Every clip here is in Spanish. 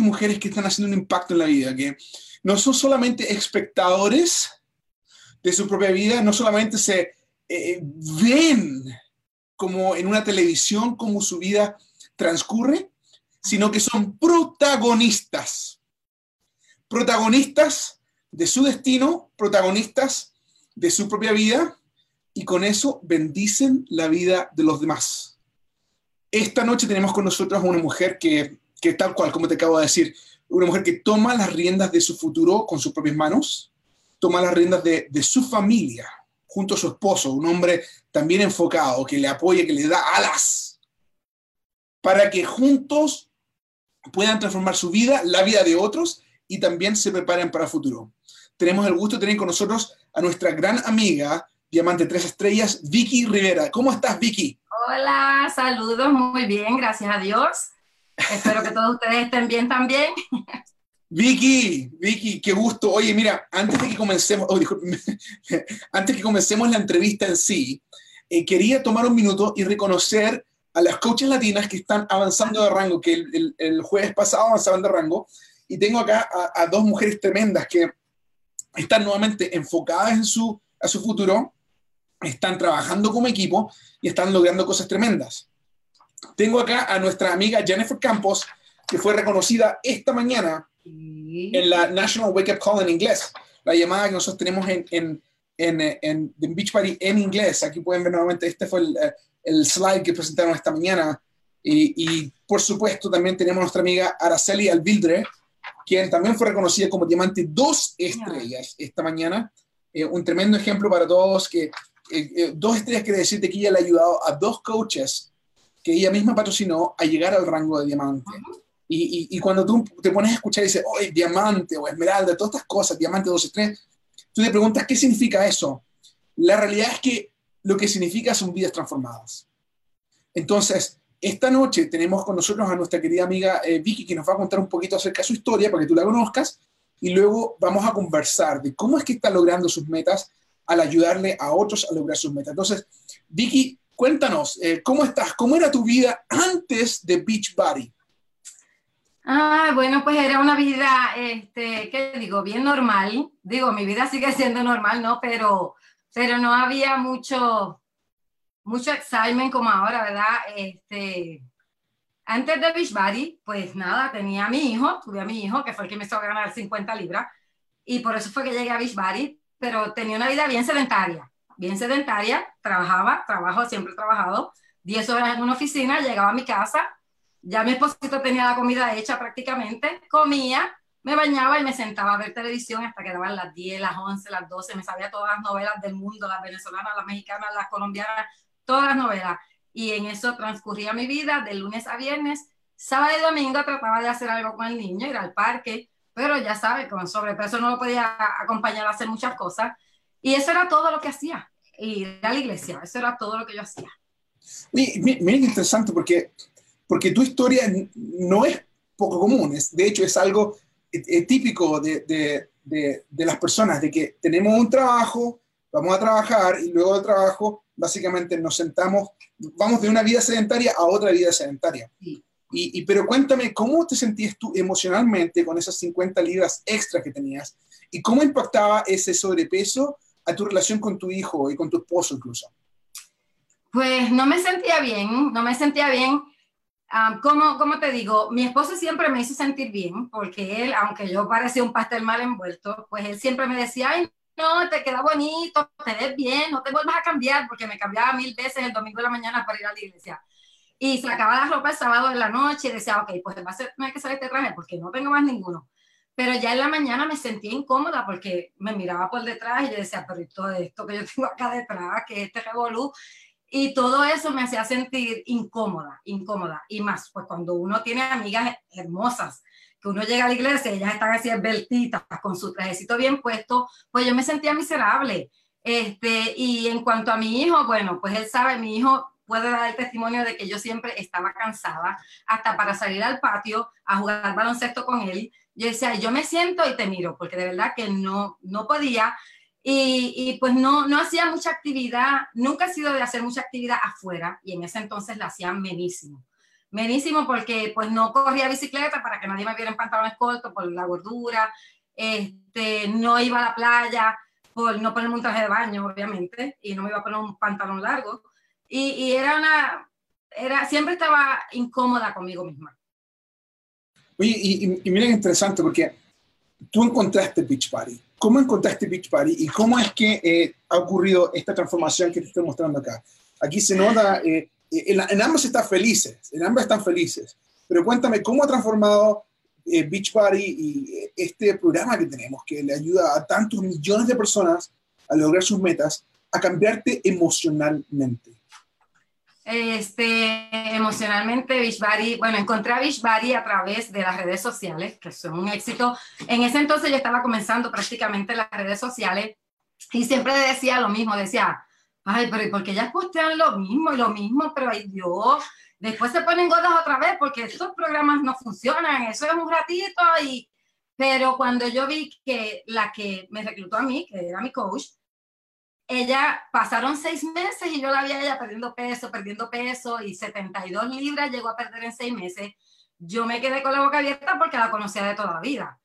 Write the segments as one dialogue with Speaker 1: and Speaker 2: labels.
Speaker 1: y mujeres que están haciendo un impacto en la vida, que no son solamente espectadores de su propia vida, no solamente se eh, ven como en una televisión como su vida transcurre, sino que son protagonistas. Protagonistas de su destino, protagonistas de su propia vida y con eso bendicen la vida de los demás. Esta noche tenemos con nosotros a una mujer que, que tal cual, como te acabo de decir, una mujer que toma las riendas de su futuro con sus propias manos, toma las riendas de, su familia junto a su esposo, un hombre también enfocado, que le apoya, que le da alas, para que juntos puedan transformar su vida, la vida de otros y también se preparen para el futuro. Tenemos el gusto de tener con nosotros a nuestra gran amiga, Diamante Tres Estrellas, Vicky Rivera. ¿Cómo estás, Vicky?
Speaker 2: Hola, saludos, muy bien, gracias a Dios. Espero que todos ustedes estén bien también.
Speaker 1: Vicky, Vicky, qué gusto. Oye, mira, antes de que comencemos, oh, antes que comencemos la entrevista en sí, eh, quería tomar un minuto y reconocer a las coaches latinas que están avanzando de rango, que el, jueves pasado avanzaban de rango, y tengo acá a, dos mujeres tremendas que están nuevamente enfocadas en su, a su futuro, están trabajando como equipo y están logrando cosas tremendas. Tengo acá a nuestra amiga Jennifer Campos, que fue reconocida esta mañana en la National Wake Up Call en inglés, la llamada que nosotros tenemos en, en, en, en, Beach Party en inglés. Aquí pueden ver nuevamente, este fue el, eh, el slide que presentaron esta mañana. Y, y, por supuesto también tenemos a nuestra amiga Araceli Alvildre, quien también fue reconocida como diamante dos estrellas esta mañana. Eh, un tremendo ejemplo para todos que eh, dos estrellas quiere decir que ella le ha ayudado a dos coaches que ella misma patrocinó a llegar al rango de diamante. Y, cuando tú te pones a escuchar y dices, oye, diamante o esmeralda, todas estas cosas, diamante 12, 3, tú te preguntas, ¿qué significa eso? La realidad es que lo que significa son vidas transformadas. Entonces, esta noche tenemos con nosotros a nuestra querida amiga eh, Vicky, que nos va a contar un poquito acerca de su historia para que tú la conozcas, y luego vamos a conversar de cómo es que está logrando sus metas al ayudarle a otros a lograr sus metas. Entonces, Vicky, cuéntanos, eh, ¿cómo estás? ¿Cómo era tu vida antes de Beachbody?
Speaker 2: Ah, bueno, pues era una vida, este, ¿qué digo? Bien normal. Digo, mi vida sigue siendo normal, ¿no? Pero, pero no había mucho, mucho excitement como ahora, ¿verdad? Este, antes de Beachbody, pues nada, tenía a mi hijo, tuve a mi hijo, que fue el que me hizo ganar 50 libras, y por eso fue que llegué a Beachbody, pero tenía una vida bien sedentaria, bien sedentaria, trabajaba, trabajo, siempre he trabajado, 10 horas en una oficina, llegaba a mi casa, ya mi esposito tenía la comida hecha prácticamente, comía, me bañaba y me sentaba a ver televisión hasta que daban las 10, las 11, las 12, me sabía todas las novelas del mundo, las venezolanas, las mexicanas, las colombianas, todas las novelas. Y en eso transcurría mi vida de lunes a viernes. Sábado y domingo trataba de hacer algo con el niño, ir al parque, pero ya sabes, con sobrepeso no lo podía acompañar a hacer muchas cosas. Y eso era todo lo que hacía, ir a la iglesia, eso era todo lo que yo hacía.
Speaker 1: Miren, interesante porque porque tu historia no es poco común, es, de hecho es algo eh, eh, típico de, de, de, las personas, de que tenemos un trabajo, vamos a trabajar y luego del trabajo básicamente nos sentamos, vamos de una vida sedentaria a otra vida sedentaria. Y, y, pero cuéntame, ¿cómo te sentías tú emocionalmente con esas 50 libras extras que tenías? ¿Y cómo impactaba ese sobrepeso a tu relación con tu hijo y con tu esposo incluso?
Speaker 2: Pues no me sentía bien, no me sentía bien como, como te digo, mi esposo siempre me hizo sentir bien, porque él, aunque yo parecía un pastel mal envuelto, pues él siempre me decía, ay, no, te queda bonito, te ves bien, no te vuelvas a cambiar, porque me cambiaba mil veces el domingo de la mañana para ir a la iglesia. Y sacaba la ropa el sábado de la noche y decía, ok, pues va a ser, no hay que salir este traje porque no tengo más ninguno. Pero ya en la mañana me sentía incómoda porque me miraba por detrás y yo decía, pero todo esto que yo tengo acá detrás, que este revolú, y todo eso me hacía sentir incómoda, incómoda. Y más, pues cuando uno tiene amigas hermosas, que uno llega a la iglesia ellas están así esbeltitas, con su trajecito bien puesto, pues yo me sentía miserable. Este, y en cuanto a mi hijo, bueno, pues él sabe, mi hijo puede dar el testimonio de que yo siempre estaba cansada, hasta para salir al patio a jugar baloncesto con él. Yo decía, yo me siento y te miro, porque de verdad que no, no podía. Y, pues no, no hacía mucha actividad, nunca he sido de hacer mucha actividad afuera y en ese entonces la hacía menísimo. Buenísimo porque pues no corría bicicleta para que nadie me viera en pantalones cortos por la gordura, este, no iba a la playa por no ponerme un traje de baño, obviamente, y no me iba a poner un pantalón largo. Y, y era una, era, siempre estaba incómoda conmigo misma.
Speaker 1: Oye, y, y, miren, interesante porque tú encontraste Beach Party. ¿Cómo encontraste Beach Party y cómo es que eh, ha ocurrido esta transformación que te estoy mostrando acá? Aquí se nota, eh, en, en, ambos están felices, en ambos están felices, pero cuéntame, ¿cómo ha transformado eh, Beach Party y este programa que tenemos que le ayuda a tantos millones de personas a lograr sus metas, a cambiarte emocionalmente?
Speaker 2: Este, emocionalmente, Beachbody, bueno, encontré a Beachbody a través de las redes sociales, que son un éxito. En ese entonces yo estaba comenzando prácticamente las redes sociales y siempre decía lo mismo, decía, ay, pero ¿y por qué ellas postean lo mismo y lo mismo? Pero ay Dios, después se ponen gordas otra vez porque estos programas no funcionan, eso es un ratito y... Pero cuando yo vi que la que me reclutó a mí, que era mi coach, ella pasaron seis meses y yo la vi a ella perdiendo peso, perdiendo peso y 72 libras llegó a perder en seis meses. Yo me quedé con la boca abierta porque la conocía de toda la vida.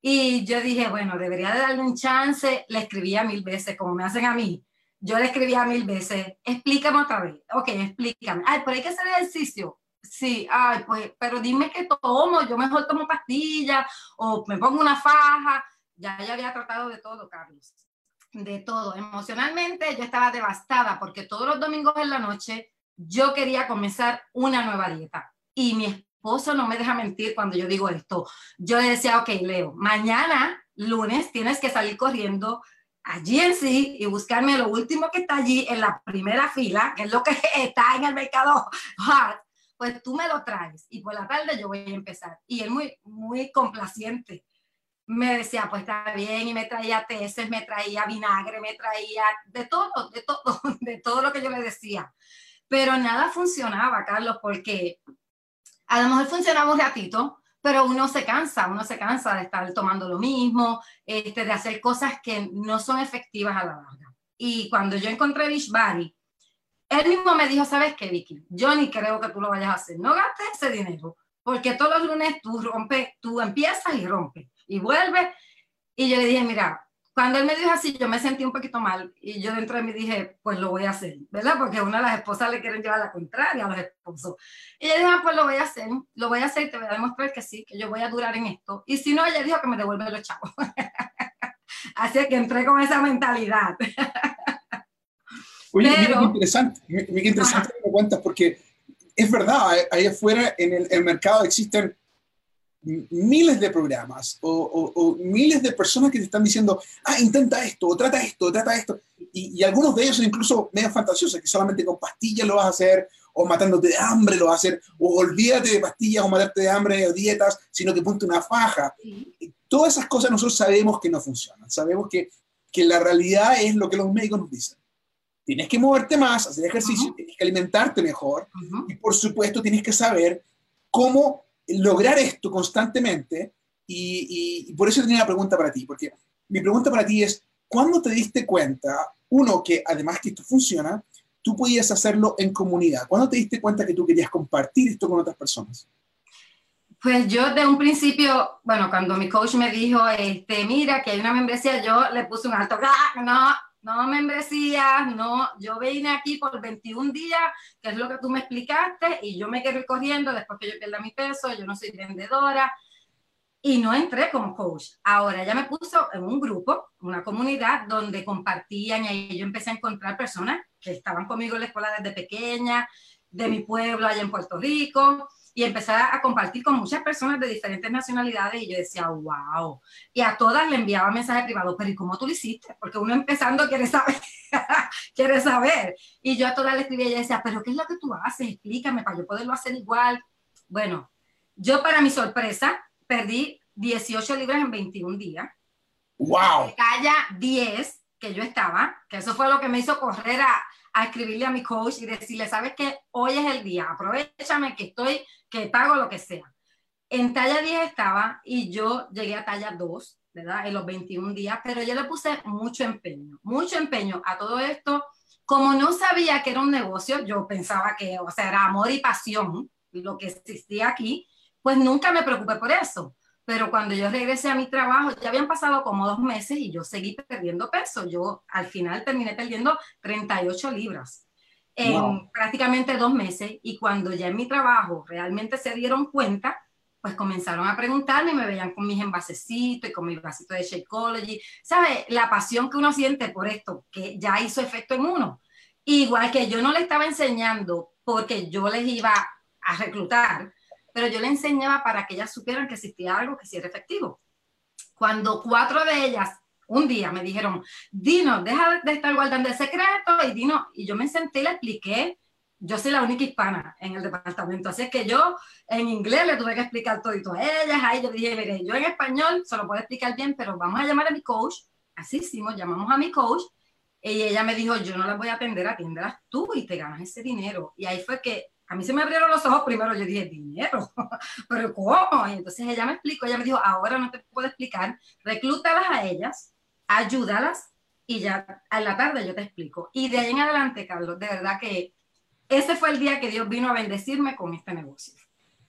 Speaker 2: Y yo dije, bueno, debería de darle un chance. Le escribía mil veces, como me hacen a mí. Yo le escribía mil veces, explícame otra vez. Ok, explícame. Ay, pero hay que hacer ejercicio. Sí, ay, pues, pero dime qué tomo. Yo mejor tomo pastillas o me pongo una faja. Ya, ya había tratado de todo, Carlos de todo. Emocionalmente yo estaba devastada porque todos los domingos en la noche yo quería comenzar una nueva dieta. Y mi esposo no me deja mentir cuando yo digo esto. Yo le decía, ok, Leo, mañana, lunes, tienes que salir corriendo allí en sí y buscarme lo último que está allí en la primera fila, que es lo que está en el mercado pues tú me lo traes y por la tarde yo voy a empezar. Y él muy, muy complaciente me decía, pues está bien, y me traía teces, me traía vinagre, me traía de todo, de todo, de todo lo que yo le decía. Pero nada funcionaba, Carlos, porque a lo mejor funcionaba un ratito, pero uno se cansa, uno se cansa de estar tomando lo mismo, este, de hacer cosas que no son efectivas a la larga. Y cuando yo encontré Beachbody, él mismo me dijo, ¿sabes qué, Vicky? Yo ni creo que tú lo vayas a hacer. No gastes ese dinero, porque todos los lunes tú rompes, tú empiezas y rompes y vuelve. Y yo le dije, mira, cuando él me dijo así, yo me sentí un poquito mal y yo dentro de mí dije, pues lo voy a hacer, ¿verdad? Porque a una de las esposas le quieren llevar la contraria a los esposos. Y ella dijo, ah, pues lo voy a hacer, lo voy a hacer y te voy a demostrar que sí, que yo voy a durar en esto. Y si no, ella dijo que me devuelve los chavos. así que entré con esa mentalidad.
Speaker 1: Oye, mira qué interesante, mira qué interesante que me cuentas, porque es verdad, ahí afuera en el, el mercado existen miles de programas o, miles de personas que te están diciendo, ah, intenta esto, o trata esto, o trata esto. Y, algunos de ellos son incluso medio fantasiosos, que solamente con pastillas lo vas a hacer, o matándote de hambre lo vas a hacer, o olvídate de pastillas o matarte de hambre o dietas, sino que ponte una faja. Todas esas cosas nosotros sabemos que no funcionan, sabemos que, que la realidad es lo que los médicos nos dicen. Tienes que moverte más, hacer ejercicio, tienes que alimentarte mejor, y por supuesto tienes que saber cómo lograr esto constantemente, y, por eso tenía una pregunta para ti, porque mi pregunta para ti es, ¿cuándo te diste cuenta, uno, que además que esto funciona, tú podías hacerlo en comunidad? ¿Cuándo te diste cuenta que tú querías compartir esto con otras personas?
Speaker 2: Pues yo de un principio, bueno, cuando mi coach me dijo, este, mira, que hay una membresía, yo le puse un alto, ¡Ah, no, no membresías, no, yo vine aquí por 21 días, que es lo que tú me explicaste, y yo me quedé corriendo después que yo pierda mi peso, yo no soy vendedora, y no entré como coach. Ahora ya me puso en un grupo, una comunidad donde compartían y ahí yo empecé a encontrar personas que estaban conmigo en la escuela desde pequeña, de mi pueblo allá en Puerto Rico, y empecé a compartir con muchas personas de diferentes nacionalidades y yo decía, wow. Y a todas le enviaba mensajes privados, pero ¿y cómo tú lo hiciste? Porque uno empezando quiere saber, quiere saber. Y yo a todas le escribía y ella decía, pero ¿qué es lo que tú haces? Explícame para yo poderlo hacer igual. Bueno, yo para mi sorpresa perdí 18 libras en 21 días.
Speaker 1: ¡Wow!
Speaker 2: Talla 10 que yo estaba, que eso fue lo que me hizo correr a, a escribirle a mi coach y decirle, sabes que hoy es el día, aprovechame que estoy, que pago lo que sea. En talla 10 estaba y yo llegué a talla 2, ¿verdad? En los 21 días, pero yo le puse mucho empeño, mucho empeño a todo esto. Como no sabía que era un negocio, yo pensaba que, o sea, era amor y pasión, lo que existía aquí, pues nunca me preocupé por eso. Pero cuando yo regresé a mi trabajo, ya habían pasado como dos meses y yo seguí perdiendo peso. Yo al final terminé perdiendo 38 libras en prácticamente dos meses. Y cuando ya en mi trabajo realmente se dieron cuenta, pues comenzaron a preguntarme y me veían con mis envasecitos y con mi vasito de Shakeology. ¿Sabes? La pasión que uno siente por esto, que ya hizo efecto en uno. Igual que yo no le estaba enseñando porque yo les iba a reclutar, pero yo le enseñaba para que ellas supieran que existía algo que sí era efectivo. Cuando cuatro de ellas un día me dijeron, Dino, deja de estar guardando el secreto, y Dino, y yo me senté y le expliqué, yo soy la única hispana en el departamento, así es que yo en inglés le tuve que explicar todo a ellas, ahí yo dije, mire, yo en español se lo puedo explicar bien, pero vamos a llamar a mi coach, así hicimos, llamamos a mi coach, y ella me dijo, yo no las voy a atender, atiéndelas tú y te ganas ese dinero. Y ahí fue que a mí se me abrieron los ojos primero, yo dije, dinero, pero ¿cómo? Y entonces ella me explicó, ella me dijo, ahora no te puedo explicar, reclútalas a ellas, ayúdalas y ya a la tarde yo te explico. Y de ahí en adelante, Carlos, de verdad que ese fue el día que Dios vino a bendecirme con este negocio.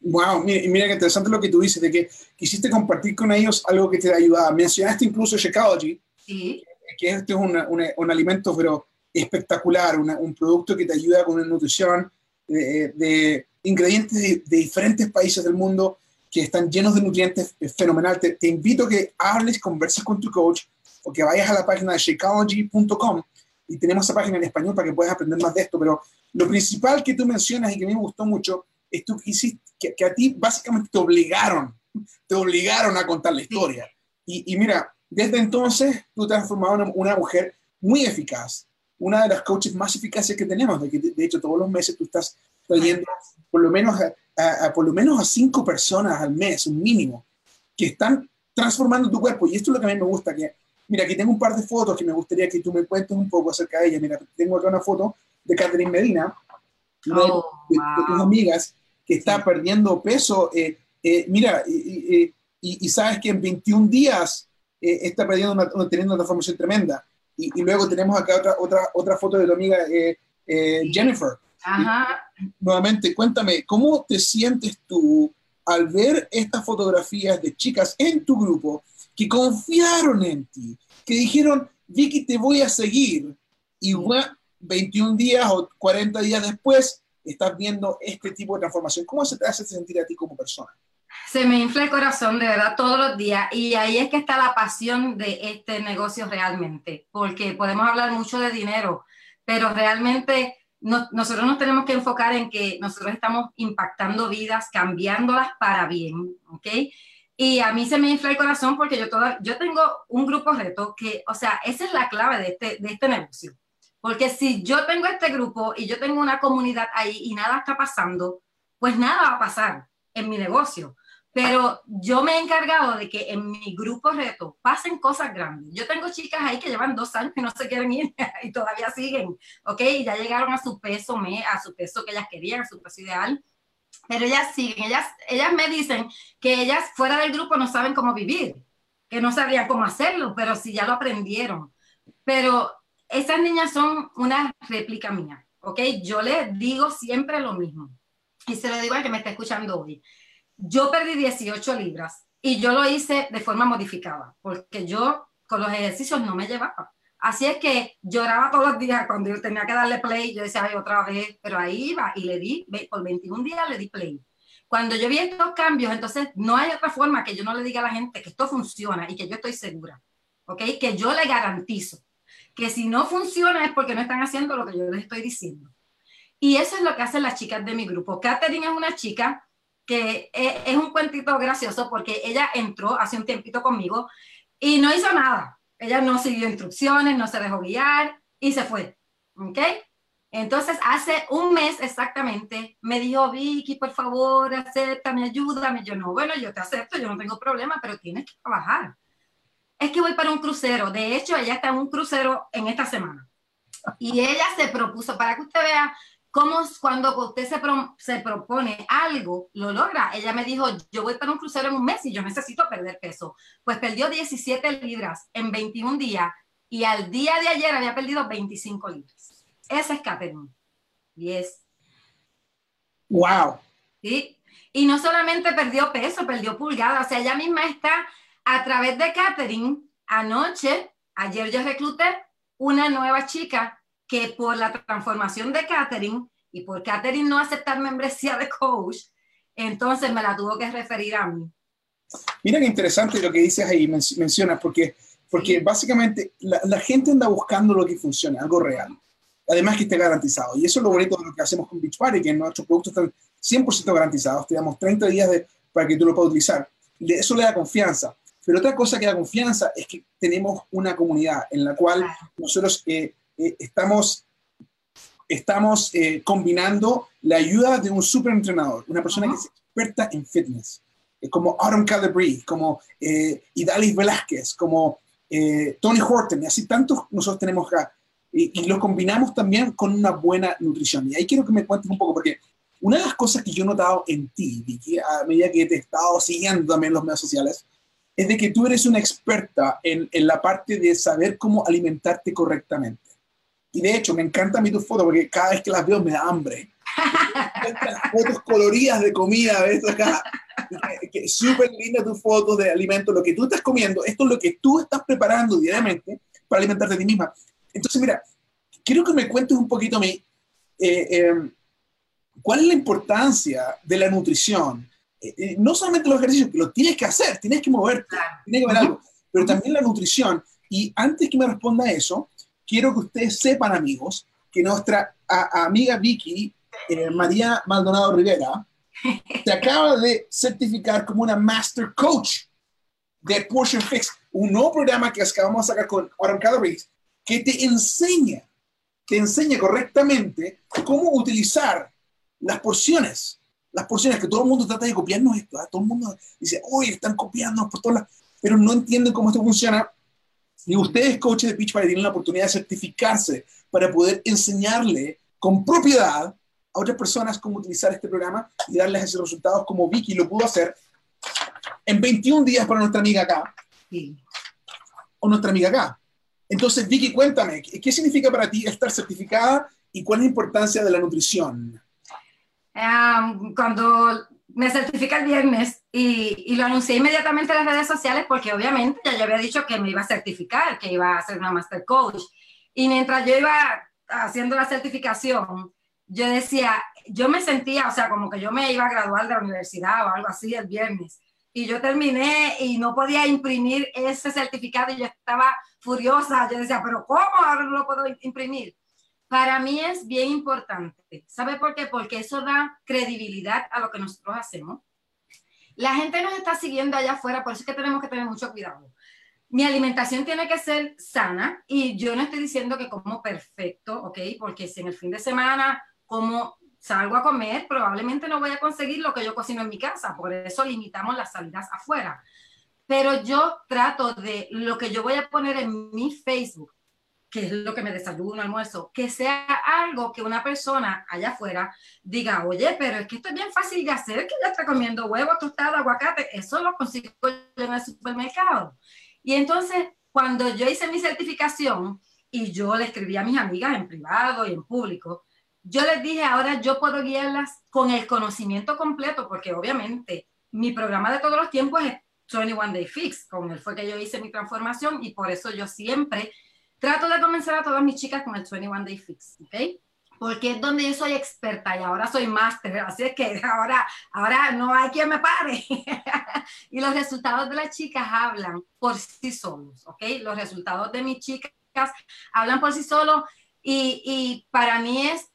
Speaker 1: Wow, mira, mira qué interesante lo que tú dices, de que quisiste compartir con ellos algo que te ayudaba. Mencionaste incluso Shakeology,
Speaker 2: sí.
Speaker 1: que este es un alimento pero espectacular, un producto que te ayuda con la nutrición, de, ingredientes de, diferentes países del mundo que están llenos de nutrientes fenomenal. Te, invito a que hables, converses con tu coach o que vayas a la página de shakeology.com y tenemos esa página en español para que puedas aprender más de esto. Pero lo principal que tú mencionas y que a mí me gustó mucho es tú que, hiciste, que, a ti básicamente te obligaron, te obligaron a contar la historia. Y, y mira, desde entonces tú te has formado una, una mujer muy eficaz, una de las coaches más eficaces que tenemos, de que de hecho todos los meses tú estás trayendo por lo menos a, por lo menos a cinco personas al mes, un mínimo, que están transformando tu cuerpo. Y esto es lo que a mí me gusta, que mira, aquí tengo un par de fotos que me gustaría que tú me cuentes un poco acerca de ellas. Mira, tengo acá una foto de Catherine Medina, una de, oh, tus amigas, que está perdiendo peso. Eh, eh, mira, y, sabes que en 21 días eh, está perdiendo una, teniendo una transformación tremenda. Y, luego tenemos acá otra, otra, otra foto de tu amiga eh, eh, Jennifer.
Speaker 2: Ajá.
Speaker 1: nuevamente, cuéntame, ¿cómo te sientes tú al ver estas fotografías de chicas en tu grupo que confiaron en ti, que dijeron, Vicky, te voy a seguir? Y 21 días o 40 días después, estás viendo este tipo de transformación. ¿Cómo se te hace sentir a ti como persona?
Speaker 2: Se me infla el corazón de verdad todos los días y ahí es que está la pasión de este negocio realmente, porque podemos hablar mucho de dinero, pero realmente nosotros nos tenemos que enfocar en que nosotros estamos impactando vidas, cambiándolas para bien, ¿ok? Y a mí se me infla el corazón porque yo, toda, yo tengo un grupo reto que, o sea, esa es la clave de este, de este negocio. Porque si yo tengo este grupo y yo tengo una comunidad ahí y nada está pasando, pues nada va a pasar en mi negocio. Pero yo me he encargado de que en mi grupo reto pasen cosas grandes. Yo tengo chicas ahí que llevan dos años y no se quieren ir y todavía siguen, ¿ok? Ya llegaron a su peso, a su peso que ellas querían, a su peso ideal. Pero ellas siguen, ellas, ellas me dicen que ellas fuera del grupo no saben cómo vivir, que no sabían cómo hacerlo, pero sí ya lo aprendieron. Pero esas niñas son una réplica mía, ¿ok? Yo les digo siempre lo mismo. Y se lo digo al que me está escuchando hoy yo perdí 18 libras y yo lo hice de forma modificada, porque yo con los ejercicios no me llevaba. Así es que lloraba todos los días cuando yo tenía que darle play, yo decía, ay, otra vez, pero ahí iba y le di, por 21 días le di play. Cuando yo vi estos cambios, entonces no hay otra forma que yo no le diga a la gente que esto funciona y que yo estoy segura, ¿ok? Que yo le garantizo que si no funciona es porque no están haciendo lo que yo les estoy diciendo. Y eso es lo que hacen las chicas de mi grupo. Catherine es una chica que es, un cuentito gracioso porque ella entró hace un tiempito conmigo y no hizo nada. Ella no siguió instrucciones, no se dejó guiar y se fue. ¿Ok? Entonces, hace un mes exactamente, me dijo, Vicky, por favor, acéptame, ayúdame. Yo, no, bueno, yo te acepto, yo no tengo problema, pero tienes que trabajar. Es que voy para un crucero. De hecho, ella está en un crucero en esta semana. Y ella se propuso, para que usted vea ¿Cómo cuando usted se, se, propone algo, lo logra? Ella me dijo, yo voy para un crucero en un mes y yo necesito perder peso. Pues perdió 17 libras en 21 días y al día de ayer había perdido 25 libras. Esa es Catherine. Y es...
Speaker 1: ¡Wow!
Speaker 2: Sí, y no solamente perdió peso, perdió pulgada, o sea, ella misma está a través de catering. Anoche, ayer yo recluté una nueva chica que por la transformación de catering y por catering no aceptar membresía de coach, entonces me la tuvo que referir a mí.
Speaker 1: Mira qué interesante lo que dices ahí, mencionas, porque, porque básicamente la, gente anda buscando lo que funcione, algo real. Además que esté garantizado. Y eso es lo bonito de lo que hacemos con Beachbody, que nuestros productos están 100% garantizados. Te damos 30 días de, para que tú lo puedas utilizar. Eso le da confianza. Pero otra cosa que da confianza es que tenemos una comunidad en la cual nosotros eh, eh, estamos, estamos eh, combinando la ayuda de un super entrenador, una persona que es experta en fitness, como Autumn Calabri, como Idalis Velázquez, como Tony Horton, y así tantos nosotros tenemos acá. Y, y los combinamos también con una buena nutrición. Y ahí quiero que me cuentes un poco, porque una de las cosas que yo he notado en ti, Vicky, a medida que te he estado siguiendo también en los medios sociales, es de que tú eres una experta en, en la parte de saber cómo alimentarte correctamente. Y de hecho, me encantan a mí tus fotos porque cada vez que las veo me da hambre. las fotos coloridas de comida, ¿ves? Acá. Súper linda tus fotos de alimentos, lo que tú estás comiendo, esto es lo que tú estás preparando diariamente para alimentarte a ti misma. Entonces, mira, quiero que me cuentes un poquito a mí. Eh, eh, ¿Cuál es la importancia de la nutrición? Eh, eh, no solamente los ejercicios, que lo tienes que hacer, tienes que moverte, tienes que ver algo, pero también la nutrición. Y antes que me responda eso, quiero que ustedes sepan, amigos, que nuestra amiga Vicky, eh, María Maldonado Rivera, se acaba de certificar como una Master Coach de Portion Fix, un nuevo programa que acabamos de sacar con Autumn Calories, que te enseña, te enseña correctamente cómo utilizar las porciones, las porciones que todo el mundo trata de copiarnos esto, ¿ah? todo el mundo dice, uy, están copiando por todas las, pero no entienden cómo esto funciona. Y ustedes, coaches de Pitch tienen la oportunidad de certificarse para poder enseñarle con propiedad a otras personas cómo utilizar este programa y darles esos resultados como Vicky lo pudo hacer en 21 días para nuestra amiga acá. O nuestra amiga acá. Entonces, Vicky, cuéntame, ¿qué significa para ti estar certificada y cuál es la importancia de la nutrición?
Speaker 2: cuando me certifica el viernes y, y, lo anuncié inmediatamente en las redes sociales porque obviamente ya yo había dicho que me iba a certificar, que iba a ser una Master Coach. Y mientras yo iba haciendo la certificación, yo decía, yo me sentía, o sea, como que yo me iba a graduar de la universidad o algo así el viernes. Y yo terminé y no podía imprimir ese certificado y yo estaba furiosa. Yo decía, pero ¿cómo ahora no lo puedo imprimir? Para mí es bien importante. ¿Sabe por qué? Porque eso da credibilidad a lo que nosotros hacemos. La gente nos está siguiendo allá afuera, por eso es que tenemos que tener mucho cuidado. Mi alimentación tiene que ser sana y yo no estoy diciendo que como perfecto, ¿ok? Porque si en el fin de semana como salgo a comer, probablemente no voy a conseguir lo que yo cocino en mi casa, por eso limitamos las salidas afuera. Pero yo trato de lo que yo voy a poner en mi Facebook, que es lo que me desayuno, almuerzo, que sea algo que una persona allá afuera diga, oye, pero es que esto es bien fácil de hacer, que ya está comiendo huevo, tostado, aguacate, eso lo consigo en el supermercado. Y entonces, cuando yo hice mi certificación y yo le escribí a mis amigas en privado y en público, yo les dije, ahora yo puedo guiarlas con el conocimiento completo, porque obviamente mi programa de todos los tiempos es 21 Day Fix, con él fue que yo hice mi transformación y por eso yo siempre Trato de convencer a todas mis chicas con el 21 Day Fix, ¿ok? Porque es donde yo soy experta y ahora soy máster, así es que ahora, ahora no hay quien me pare. y los resultados de las chicas hablan por sí solos, ¿ok? Los resultados de mis chicas hablan por sí solos y, y para mí es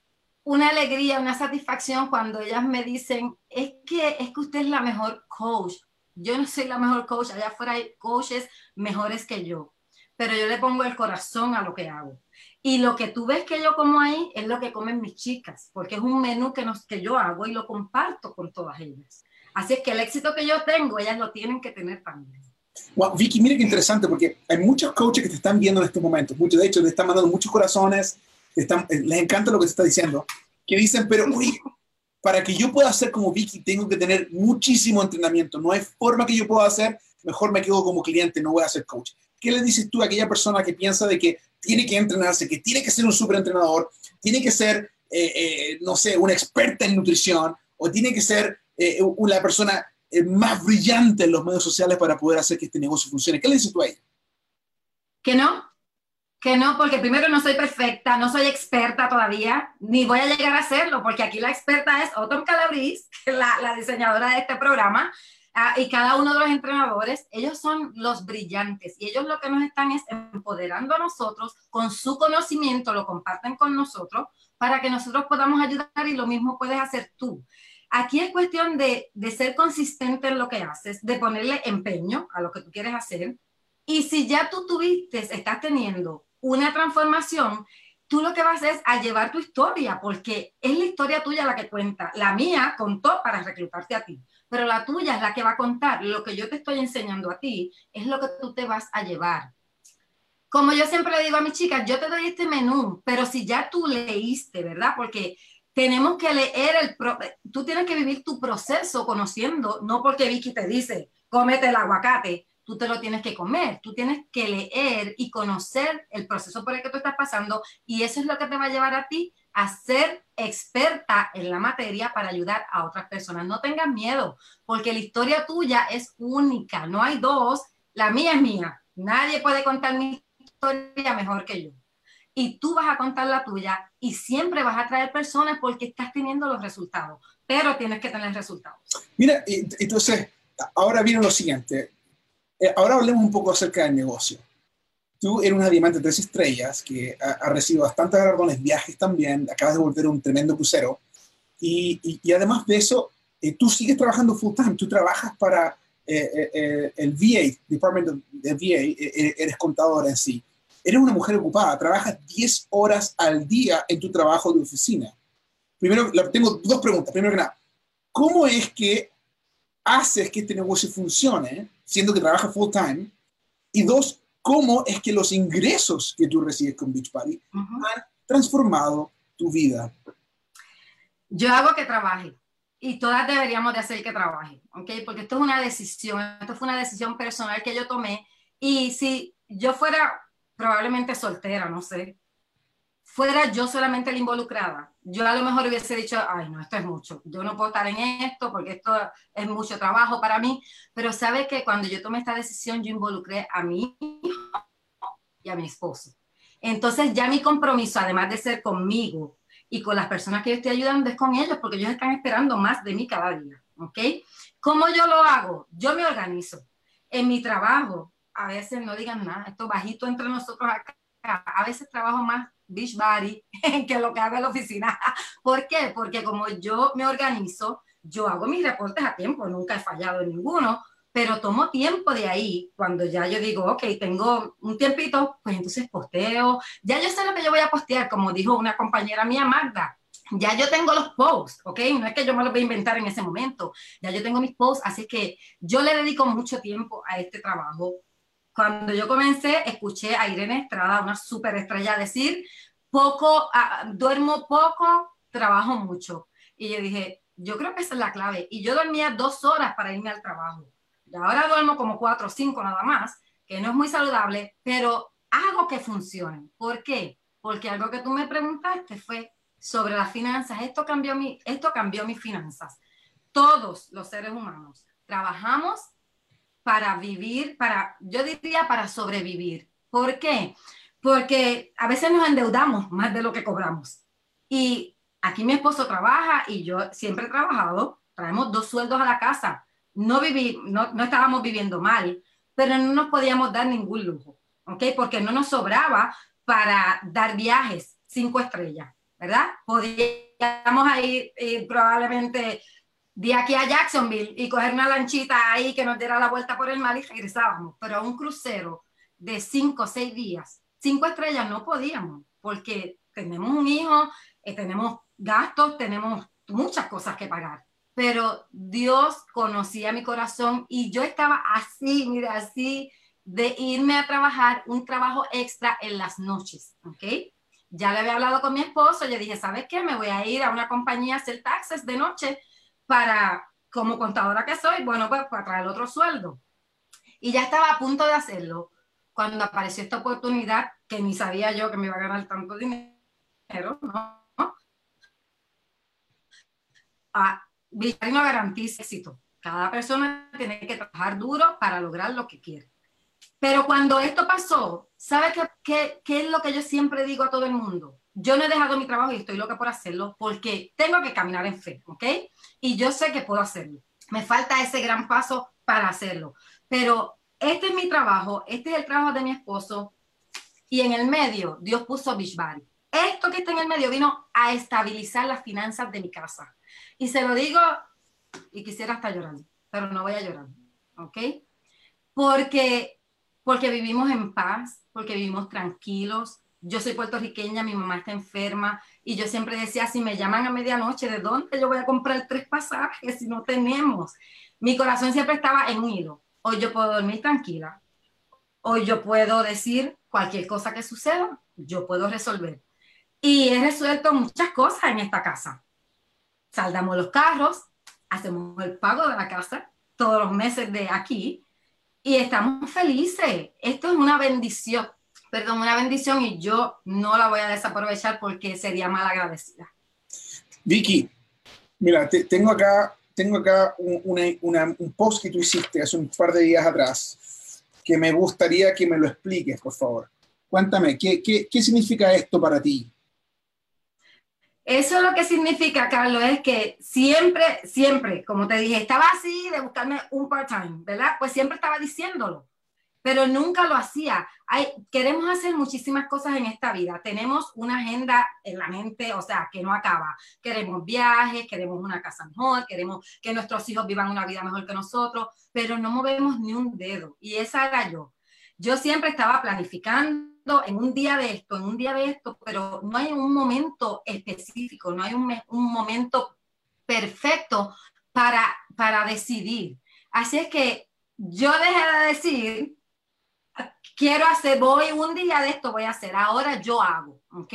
Speaker 2: una alegría, una satisfacción cuando ellas me dicen, es que, es que usted es la mejor coach. Yo no soy la mejor coach, allá afuera hay coaches mejores que yo pero yo le pongo el corazón a lo que hago. Y lo que tú ves que yo como ahí es lo que comen mis chicas, porque es un menú que, nos, que yo hago y lo comparto con todas ellas. Así es que el éxito que yo tengo, ellas lo tienen que tener también.
Speaker 1: Wow, Vicky, mira qué interesante, porque hay muchos coaches que te están viendo en estos momentos, muchos de hecho te están mandando muchos corazones, están, eh, les encanta lo que te está diciendo, que dicen, pero uy, para que yo pueda ser como Vicky tengo que tener muchísimo entrenamiento, no hay forma que yo pueda hacer, mejor me quedo como cliente, no voy a ser coach. ¿Qué le dices tú a aquella persona que piensa de que tiene que entrenarse, que tiene que ser un superentrenador, tiene que ser, eh, eh, no sé, una experta en nutrición o tiene que ser eh, una persona más brillante en los medios sociales para poder hacer que este negocio funcione. ¿Qué le dices tú a ella?
Speaker 2: Que no, que no, porque primero no soy perfecta, no soy experta todavía, ni voy a llegar a serlo, porque aquí la experta es Autumn Calabrese, la, la diseñadora de este programa, Ah, y cada uno de los entrenadores, ellos son los brillantes y ellos lo que nos están es empoderando a nosotros con su conocimiento, lo comparten con nosotros para que nosotros podamos ayudar y lo mismo puedes hacer tú. Aquí es cuestión de, de ser consistente en lo que haces, de ponerle empeño a lo que tú quieres hacer. Y si ya tú tuviste, estás teniendo una transformación, tú lo que vas es a llevar tu historia, porque es la historia tuya la que cuenta. La mía contó para reclutarte a ti pero la tuya es la que va a contar. Lo que yo te estoy enseñando a ti es lo que tú te vas a llevar. Como yo siempre le digo a mis chicas, yo te doy este menú, pero si ya tú leíste, ¿verdad? Porque tenemos que leer el, tú tienes que vivir tu proceso conociendo, no porque Vicky te dice, cómete el aguacate, tú te lo tienes que comer, tú tienes que leer y conocer el proceso por el que tú estás pasando y eso es lo que te va a llevar a ti a ser experta en la materia para ayudar a otras personas. No tengas miedo, porque la historia tuya es única, no hay dos, la mía es mía, nadie puede contar mi historia mejor que yo. Y tú vas a contar la tuya y siempre vas a traer personas porque estás teniendo los resultados, pero tienes que tener resultados.
Speaker 1: Mira, entonces, ahora viene lo siguiente. Eh, ahora hablemos un poco acerca del negocio tú eres una diamante tres estrellas que ha, recibido bastantes galardones, viajes también, acabas de volver un tremendo crucero. Y, y, además de eso, eh, tú sigues trabajando full time, tú trabajas para eh, eh, el VA, Department de VA, eres contadora en sí. Eres una mujer ocupada, trabajas 10 horas al día en tu trabajo de oficina. Primero, tengo dos preguntas. Primero que nada, ¿cómo es que haces que este negocio funcione, siendo que trabajas full time? Y dos, cómo es que los ingresos que tú recibes con Beachbody han transformado tu vida.
Speaker 2: Yo hago que trabaje y todas deberíamos de hacer que trabaje, ¿ok? Porque esto es una decisión, esto fue una decisión personal que yo tomé y si yo fuera probablemente soltera, no sé, fuera yo solamente la involucrada, yo a lo mejor hubiese dicho, ay, no, esto es mucho, yo no puedo estar en esto porque esto es mucho trabajo para mí, pero sabe que cuando yo tomé esta decisión, yo involucré a mi hijo y a mi esposo. Entonces ya mi compromiso, además de ser conmigo y con las personas que yo estoy ayudando, es con ellos, porque ellos están esperando más de mí cada día, ¿ok? ¿Cómo yo lo hago? Yo me organizo. En mi trabajo, a veces no digan nada, esto bajito entre nosotros acá, a veces trabajo más Beachbody que lo que hago en la oficina. ¿Por qué? Porque como yo me organizo, yo hago mis reportes a tiempo, nunca he fallado en ninguno, pero tomo tiempo de ahí, cuando ya yo digo, ok, tengo un tiempito, pues entonces posteo, ya yo sé lo que yo voy a postear, como dijo una compañera mía, Magda, ya yo tengo los posts, ¿ok? No es que yo me los voy a inventar en ese momento, ya yo tengo mis posts, así que yo le dedico mucho tiempo a este trabajo cuando yo comencé, escuché a Irene Estrada, una superestrella, decir, poco, ah, duermo poco, trabajo mucho. Y yo dije, yo creo que esa es la clave. Y yo dormía dos horas para irme al trabajo. Y ahora duermo como cuatro o cinco nada más, que no es muy saludable, pero hago que funcione. ¿Por qué? Porque algo que tú me preguntaste fue sobre las finanzas. Esto cambió, mi, esto cambió mis finanzas. Todos los seres humanos trabajamos para vivir, para, yo diría para sobrevivir. ¿Por qué? Porque a veces nos endeudamos más de lo que cobramos. Y aquí mi esposo trabaja y yo siempre he trabajado, traemos dos sueldos a la casa. No, viví, no, no estábamos viviendo mal, pero no nos podíamos dar ningún lujo, ¿ok? Porque no nos sobraba para dar viajes cinco estrellas, ¿verdad? Podíamos ir, ir probablemente de aquí a Jacksonville y coger una lanchita ahí que nos diera la vuelta por el mar y regresábamos. Pero a un crucero de cinco o seis días, cinco estrellas no podíamos, porque tenemos un hijo, eh, tenemos gastos, tenemos muchas cosas que pagar. Pero Dios conocía mi corazón y yo estaba así, mira, así de irme a trabajar un trabajo extra en las noches, ¿ok? Ya le había hablado con mi esposo, le dije, ¿sabes qué? Me voy a ir a una compañía a hacer taxes de noche para, como contadora que soy, bueno, pues para traer otro sueldo. Y ya estaba a punto de hacerlo cuando apareció esta oportunidad que ni sabía yo que me iba a ganar tanto dinero, ¿no? Ah, no garantiza éxito. Cada persona tiene que trabajar duro para lograr lo que quiere. Pero cuando esto pasó, ¿sabe qué, qué, qué es lo que yo siempre digo a todo el mundo? Yo no he dejado mi trabajo y estoy loca por hacerlo porque tengo que caminar en fe, ¿ok? Y yo sé que puedo hacerlo. Me falta ese gran paso para hacerlo. Pero este es mi trabajo, este es el trabajo de mi esposo y en el medio Dios puso Beachbody. Esto que está en el medio vino a estabilizar las finanzas de mi casa. Y se lo digo y quisiera estar llorando, pero no voy a llorar, ¿ok? Porque, porque vivimos en paz, porque vivimos tranquilos, yo soy puertorriqueña, mi mamá está enferma y yo siempre decía, si me llaman a medianoche, ¿de dónde yo voy a comprar tres pasajes si no tenemos? Mi corazón siempre estaba en un hilo. Hoy yo puedo dormir tranquila. Hoy yo puedo decir cualquier cosa que suceda, yo puedo resolver. Y he resuelto muchas cosas en esta casa. Saldamos los carros, hacemos el pago de la casa todos los meses de aquí y estamos felices. Esto es una bendición perdón, una bendición y yo no la voy a desaprovechar porque sería mal agradecida.
Speaker 1: Vicky, mira, tengo acá, tengo acá un, post que tú hiciste hace un par de días atrás que me gustaría que me lo expliques, por favor. Cuéntame, ¿qué, qué, qué significa esto para ti?
Speaker 2: Eso lo que significa, Carlos, es que siempre, siempre, como te dije, estaba así de buscarme un part-time, ¿verdad? Pues siempre estaba diciéndolo pero nunca lo hacía. Hay, queremos hacer muchísimas cosas en esta vida. Tenemos una agenda en la mente, o sea, que no acaba. Queremos viajes, queremos una casa mejor, queremos que nuestros hijos vivan una vida mejor que nosotros, pero no movemos ni un dedo. Y esa era yo. Yo siempre estaba planificando en un día de esto, en un día de esto, pero no hay un momento específico, no hay un, un momento perfecto para, para decidir. Así es que yo dejé de decir quiero hacer, voy un día de esto, voy a hacer, ahora yo hago, ¿ok?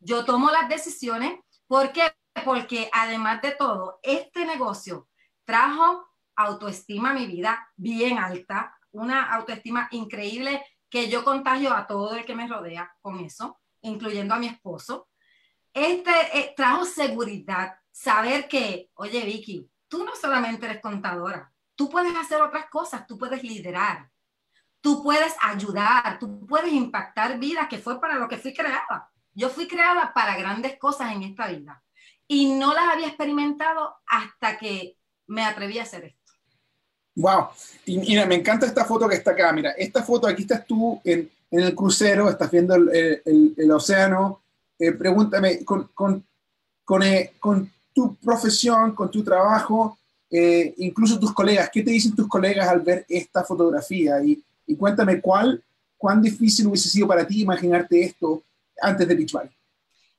Speaker 2: Yo tomo las decisiones, ¿por qué? Porque además de todo, este negocio trajo autoestima a mi vida bien alta, una autoestima increíble que yo contagio a todo el que me rodea con eso, incluyendo a mi esposo. Este eh, trajo seguridad, saber que, oye Vicky, tú no solamente eres contadora, tú puedes hacer otras cosas, tú puedes liderar, tú puedes ayudar, tú puedes impactar vidas, que fue para lo que fui creada. Yo fui creada para grandes cosas en esta vida y no las había experimentado hasta que me atreví a hacer esto.
Speaker 1: Wow, y mira, me encanta esta foto que está acá. Mira, esta foto, aquí estás tú en, el crucero, estás viendo el, océano. Eh, pregúntame, eh, con, tu profesión, con tu trabajo, eh, incluso tus colegas, ¿qué te dicen tus colegas al ver esta fotografía? Y, cuéntame cuán difícil hubiese sido para ti imaginarte esto antes de Beach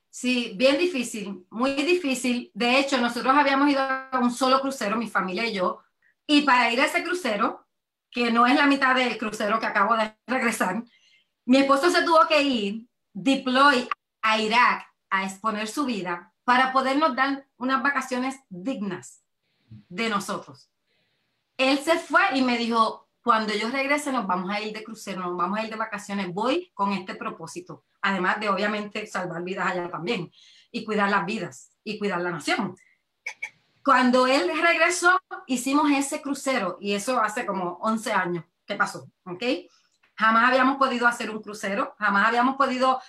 Speaker 2: Sí, bien difícil, muy difícil. De hecho, nosotros habíamos ido a un solo crucero, mi familia y yo, y para ir a ese crucero, que no es la mitad del crucero que acabo de regresar, mi esposo se tuvo que ir, deploy a Irak a exponer su vida para podernos dar unas vacaciones dignas de nosotros. Él se fue y me dijo, cuando yo regrese nos vamos a ir de crucero, nos vamos a ir de vacaciones, voy con este propósito, además de obviamente salvar vidas allá también y cuidar las vidas y cuidar la nación. Cuando él regresó, hicimos ese crucero y eso hace como 11 años que pasó, ¿ok? Jamás habíamos podido hacer un crucero, jamás habíamos podido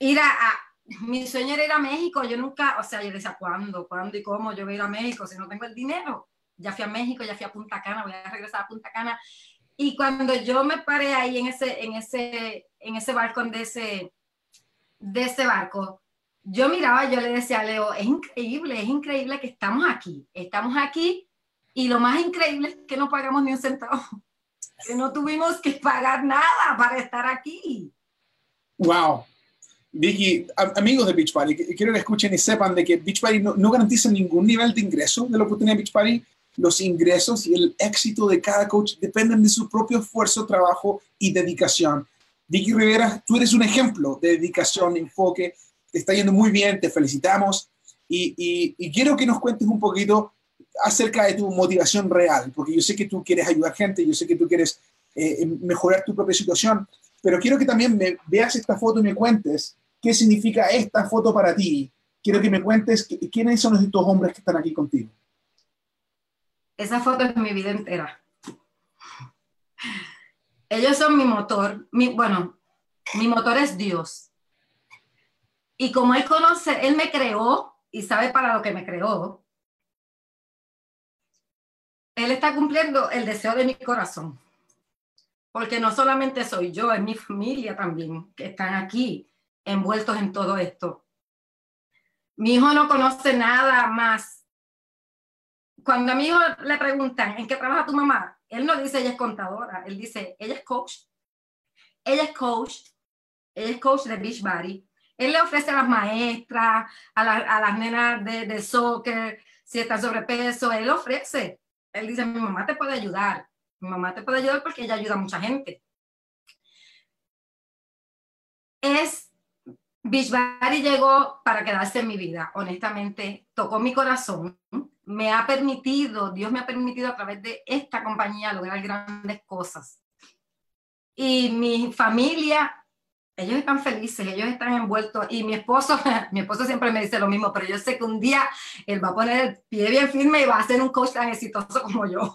Speaker 2: ir a, a mi sueño era ir a México, yo nunca, o sea, yo decía, ¿cuándo? ¿Cuándo y cómo yo voy a ir a México si no tengo el dinero? ya fui a México, ya fui a Punta Cana, voy a regresar a Punta Cana. Y cuando yo me paré ahí en ese, en ese, en ese balcón de ese, de ese barco, yo miraba, yo le decía a Leo, es increíble, es increíble que estamos aquí, estamos aquí y lo más increíble es que no pagamos ni un centavo, que no tuvimos que pagar nada para estar aquí.
Speaker 1: Wow. Vicky, amigos de Beach Party, quiero que escuchen y sepan de que Beach Party no, no garantiza ningún nivel de ingreso de lo que tiene Beach Party los ingresos y el éxito de cada coach dependen de su propio esfuerzo, trabajo y dedicación. Vicky Rivera, tú eres un ejemplo de dedicación, enfoque, te está yendo muy bien, te felicitamos y, quiero que nos cuentes un poquito acerca de tu motivación real, porque yo sé que tú quieres ayudar gente, yo sé que tú quieres eh, mejorar tu propia situación, pero quiero que también me veas esta foto y me cuentes qué significa esta foto para ti. Quiero que me cuentes quiénes son estos hombres que están aquí contigo.
Speaker 2: Esa foto es mi vida entera. Ellos son mi motor. Mi, bueno, mi motor es Dios. Y como Él conoce, Él me creó y sabe para lo que me creó, Él está cumpliendo el deseo de mi corazón. Porque no solamente soy yo, es mi familia también, que están aquí envueltos en todo esto. Mi hijo no conoce nada más. Cuando a mi hijo le preguntan, ¿en qué trabaja tu mamá? Él no dice, ella es contadora, él dice, ella es coach. Ella es coach, ella es coach de Beachbody. Él le ofrece a las maestras, a, a las nenas de, de soccer, si está sobrepeso, él ofrece. Él dice, mi mamá te puede ayudar. Mi mamá te puede ayudar porque ella ayuda a mucha gente. Es, Beachbody llegó para quedarse en mi vida, honestamente, tocó mi corazón, me ha permitido, Dios me ha permitido a través de esta compañía lograr grandes cosas. Y mi familia, ellos están felices, ellos están envueltos. Y mi esposo, mi esposo siempre me dice lo mismo, pero yo sé que un día él va a poner el pie bien firme y va a ser un coach tan exitoso como yo.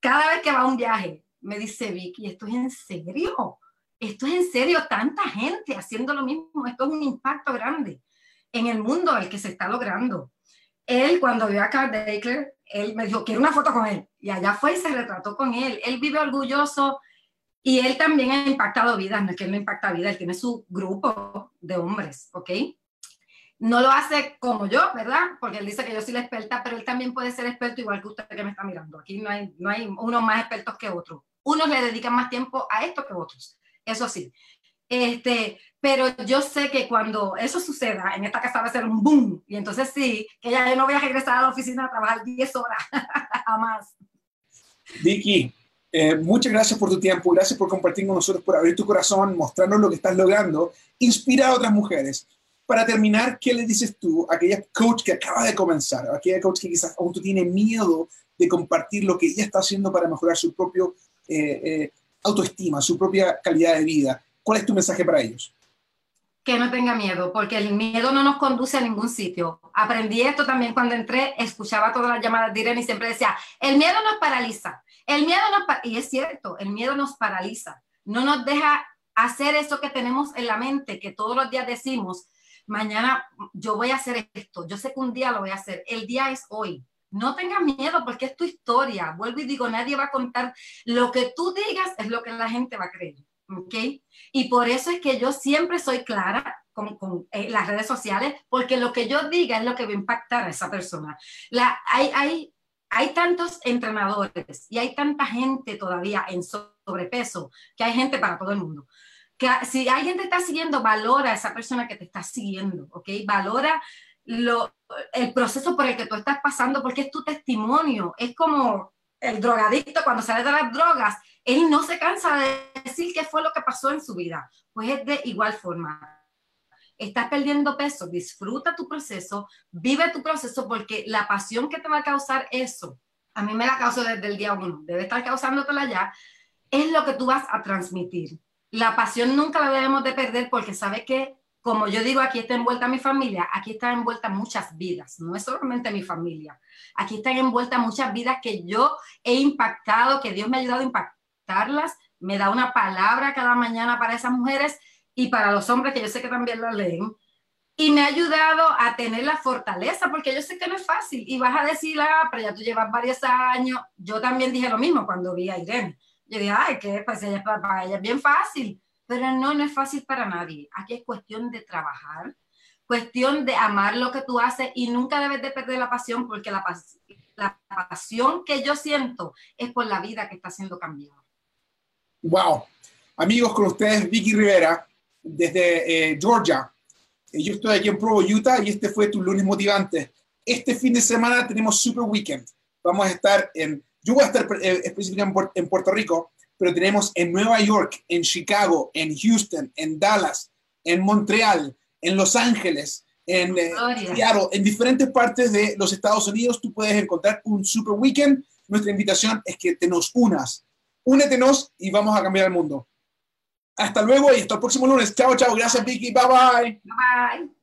Speaker 2: Cada vez que va a un viaje, me dice Vicky, ¿esto es en serio? ¿Esto es en serio? Tanta gente haciendo lo mismo. Esto es un impacto grande en el mundo el que se está logrando. Él, cuando vio a Carl Dakeler, él me dijo, quiero una foto con él. Y allá fue y se retrató con él. Él vive orgulloso y él también ha impactado vidas. No es que él no impacta vidas, él tiene su grupo de hombres, ¿ok? No lo hace como yo, ¿verdad? Porque él dice que yo soy la experta, pero él también puede ser experto igual que usted que me está mirando. Aquí no hay, no hay unos más expertos que otros. Unos le dedican más tiempo a esto que otros. Eso sí. Este, pero yo sé que cuando eso suceda, en esta casa va a ser un boom. Y entonces sí, que ya yo no voy a regresar a la oficina a trabajar 10 horas, jamás.
Speaker 1: Vicky, eh, muchas gracias por tu tiempo, gracias por compartir con nosotros, por abrir tu corazón, mostrarnos lo que estás logrando, inspirar a otras mujeres para terminar, ¿qué le dices tú a aquella coach que acaba de comenzar, a aquella coach que quizás aún tú tiene miedo de compartir lo que ella está haciendo para mejorar su propio eh, eh, autoestima, su propia calidad de vida? ¿Cuál es tu mensaje para ellos?
Speaker 2: Que no tenga miedo, porque el miedo no nos conduce a ningún sitio. Aprendí esto también cuando entré, escuchaba todas las llamadas de Irene y siempre decía, el miedo nos paraliza, el miedo nos, y es cierto, el miedo nos paraliza, no nos deja hacer eso que tenemos en la mente, que todos los días decimos, mañana yo voy a hacer esto, yo sé que un día lo voy a hacer, el día es hoy. No tengas miedo porque es tu historia. Vuelvo y digo, nadie va a contar. Lo que tú digas es lo que la gente va a creer. ¿Ok? Y por eso es que yo siempre soy clara con, eh, las redes sociales, porque lo que yo diga es lo que va a impactar a esa persona. La, hay, hay, hay tantos entrenadores y hay tanta gente todavía en sobrepeso que hay gente para todo el mundo si alguien te está siguiendo, valora a esa persona que te está siguiendo, ¿ok? Valora lo, el proceso por el que tú estás pasando porque es tu testimonio. Es como el drogadicto cuando sale de las drogas, él no se cansa de decir qué fue lo que pasó en su vida. Pues es de igual forma. Estás perdiendo peso, disfruta tu proceso, vive tu proceso porque la pasión que te va a causar eso, a mí me la causó desde el día uno, debe estar causándotela ya, es lo que tú vas a transmitir. La pasión nunca la debemos de perder porque sabe que, como yo digo, aquí está envuelta mi familia, aquí están envueltas muchas vidas, no es solamente mi familia, aquí están envueltas muchas vidas que yo he impactado, que Dios me ha ayudado a impactarlas, me da una palabra cada mañana para esas mujeres y para los hombres que yo sé que también la leen. Y me ha ayudado a tener la fortaleza, porque yo sé que no es fácil. Y vas a decir, ah, pero ya tú llevas varios años. Yo también dije lo mismo cuando vi a Irene yo dije, ay, que pues ella, para ella es bien fácil, pero no, no es fácil para nadie. Aquí es cuestión de trabajar, cuestión de amar lo que tú haces y nunca debes de perder la pasión porque la, la pasión que yo siento es por la vida que está siendo cambiada.
Speaker 1: Wow. Amigos, con ustedes Vicky Rivera desde eh, Georgia. Eh, yo estoy aquí en Provo, Utah y este fue tu lunes motivante. Este fin de semana tenemos Super Weekend. Vamos a estar en yo voy a estar eh, específicamente en, Puerto Rico, pero tenemos en Nueva York, en Chicago, en Houston, en Dallas, en Montreal, en Los Ángeles, en eh, Seattle, en diferentes partes de los Estados Unidos. Tú puedes encontrar un super weekend. Nuestra invitación es que te nos unas. Únetenos y vamos a cambiar el mundo. Hasta luego y hasta el próximo lunes. Chao, chao. Gracias, Vicky. Bye, bye. Bye.